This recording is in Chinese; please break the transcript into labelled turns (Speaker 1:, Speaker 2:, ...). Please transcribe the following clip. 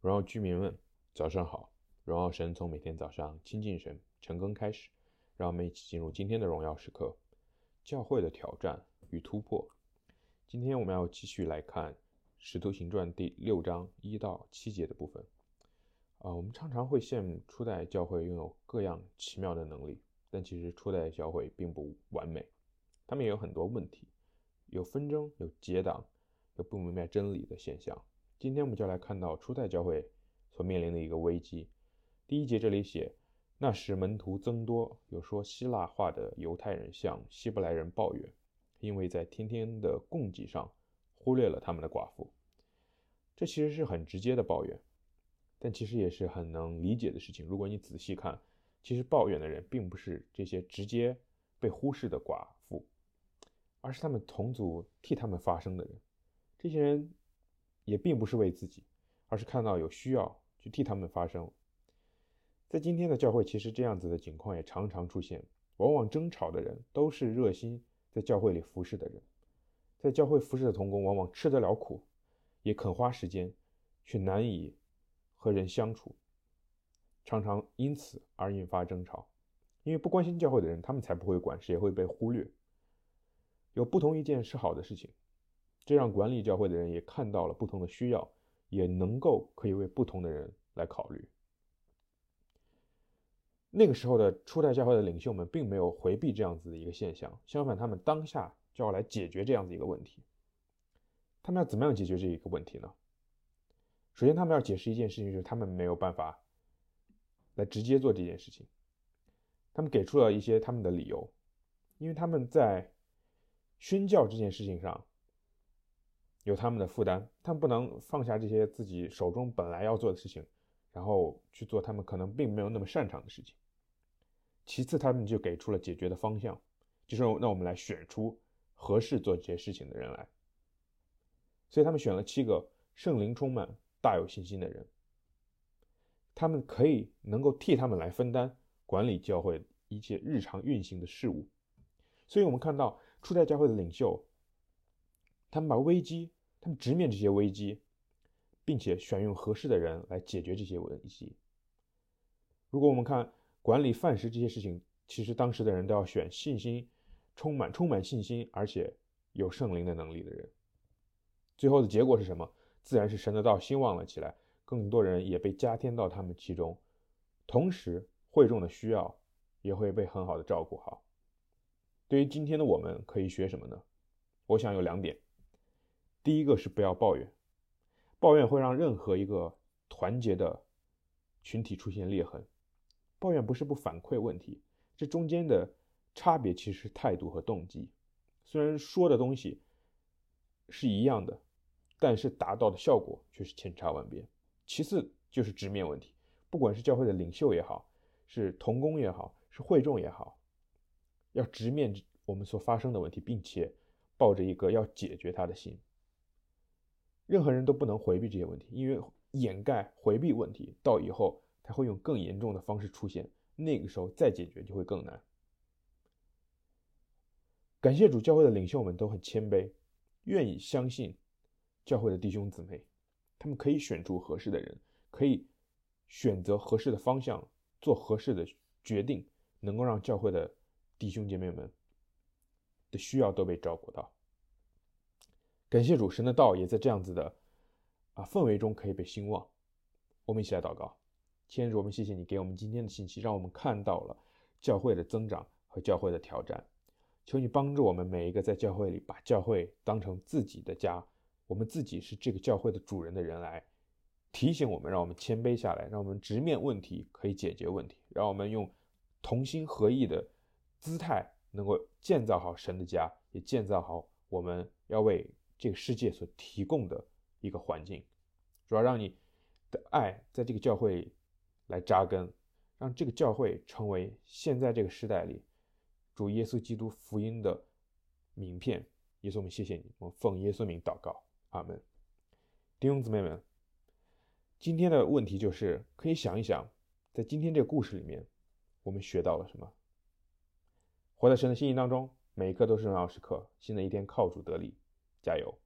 Speaker 1: 荣耀居民们，早上好！荣耀神从每天早上亲近神、晨更开始，让我们一起进入今天的荣耀时刻——教会的挑战与突破。今天我们要继续来看《使徒行传》第六章一到七节的部分。啊，我们常常会羡慕初代教会拥有各样奇妙的能力，但其实初代教会并不完美，他们也有很多问题，有纷争，有结党，有不明白真理的现象。今天我们就来看到初代教会所面临的一个危机。第一节这里写，那时门徒增多，有说希腊话的犹太人向希伯来人抱怨，因为在天天的供给上忽略了他们的寡妇。这其实是很直接的抱怨，但其实也是很能理解的事情。如果你仔细看，其实抱怨的人并不是这些直接被忽视的寡妇，而是他们同族替他们发声的人。这些人。也并不是为自己，而是看到有需要去替他们发声。在今天的教会，其实这样子的情况也常常出现。往往争吵的人都是热心在教会里服侍的人，在教会服侍的童工往往吃得了苦，也肯花时间，却难以和人相处，常常因此而引发争吵。因为不关心教会的人，他们才不会管，谁会被忽略。有不同意见是好的事情。这让管理教会的人也看到了不同的需要，也能够可以为不同的人来考虑。那个时候的初代教会的领袖们并没有回避这样子的一个现象，相反，他们当下就要来解决这样子一个问题。他们要怎么样解决这一个问题呢？首先，他们要解释一件事情，就是他们没有办法来直接做这件事情。他们给出了一些他们的理由，因为他们在宣教这件事情上。有他们的负担，他们不能放下这些自己手中本来要做的事情，然后去做他们可能并没有那么擅长的事情。其次，他们就给出了解决的方向，就是让我们来选出合适做这些事情的人来。所以他们选了七个圣灵充满、大有信心的人，他们可以能够替他们来分担管理教会一切日常运行的事物。所以我们看到初代教会的领袖，他们把危机。他们直面这些危机，并且选用合适的人来解决这些危机。如果我们看管理饭食这些事情，其实当时的人都要选信心充满、充满信心，而且有圣灵的能力的人。最后的结果是什么？自然是神的道兴旺了起来，更多人也被加添到他们其中，同时会众的需要也会被很好的照顾好。对于今天的我们，可以学什么呢？我想有两点。第一个是不要抱怨，抱怨会让任何一个团结的群体出现裂痕。抱怨不是不反馈问题，这中间的差别其实是态度和动机。虽然说的东西是一样的，但是达到的效果却是千差万别。其次就是直面问题，不管是教会的领袖也好，是同工也好，是会众也好，要直面我们所发生的问题，并且抱着一个要解决它的心。任何人都不能回避这些问题，因为掩盖、回避问题，到以后他会用更严重的方式出现，那个时候再解决就会更难。感谢主，教会的领袖们都很谦卑，愿意相信教会的弟兄姊妹，他们可以选出合适的人，可以选择合适的方向，做合适的决定，能够让教会的弟兄姐妹们的需要都被照顾到。感谢主，神的道也在这样子的啊氛围中可以被兴旺。我们一起来祷告，亲爱的主，我们谢谢你给我们今天的信息，让我们看到了教会的增长和教会的挑战。求你帮助我们每一个在教会里把教会当成自己的家，我们自己是这个教会的主人的人来提醒我们，让我们谦卑下来，让我们直面问题，可以解决问题，让我们用同心合意的姿态，能够建造好神的家，也建造好我们要为。这个世界所提供的一个环境，主要让你的爱在这个教会来扎根，让这个教会成为现在这个时代里主耶稣基督福音的名片。耶稣，我们谢谢你，我们奉耶稣名祷告，阿门。弟兄姊妹们，今天的问题就是可以想一想，在今天这个故事里面，我们学到了什么？活在神的心意当中，每一刻都是荣耀时刻。新的一天靠主得力。加油！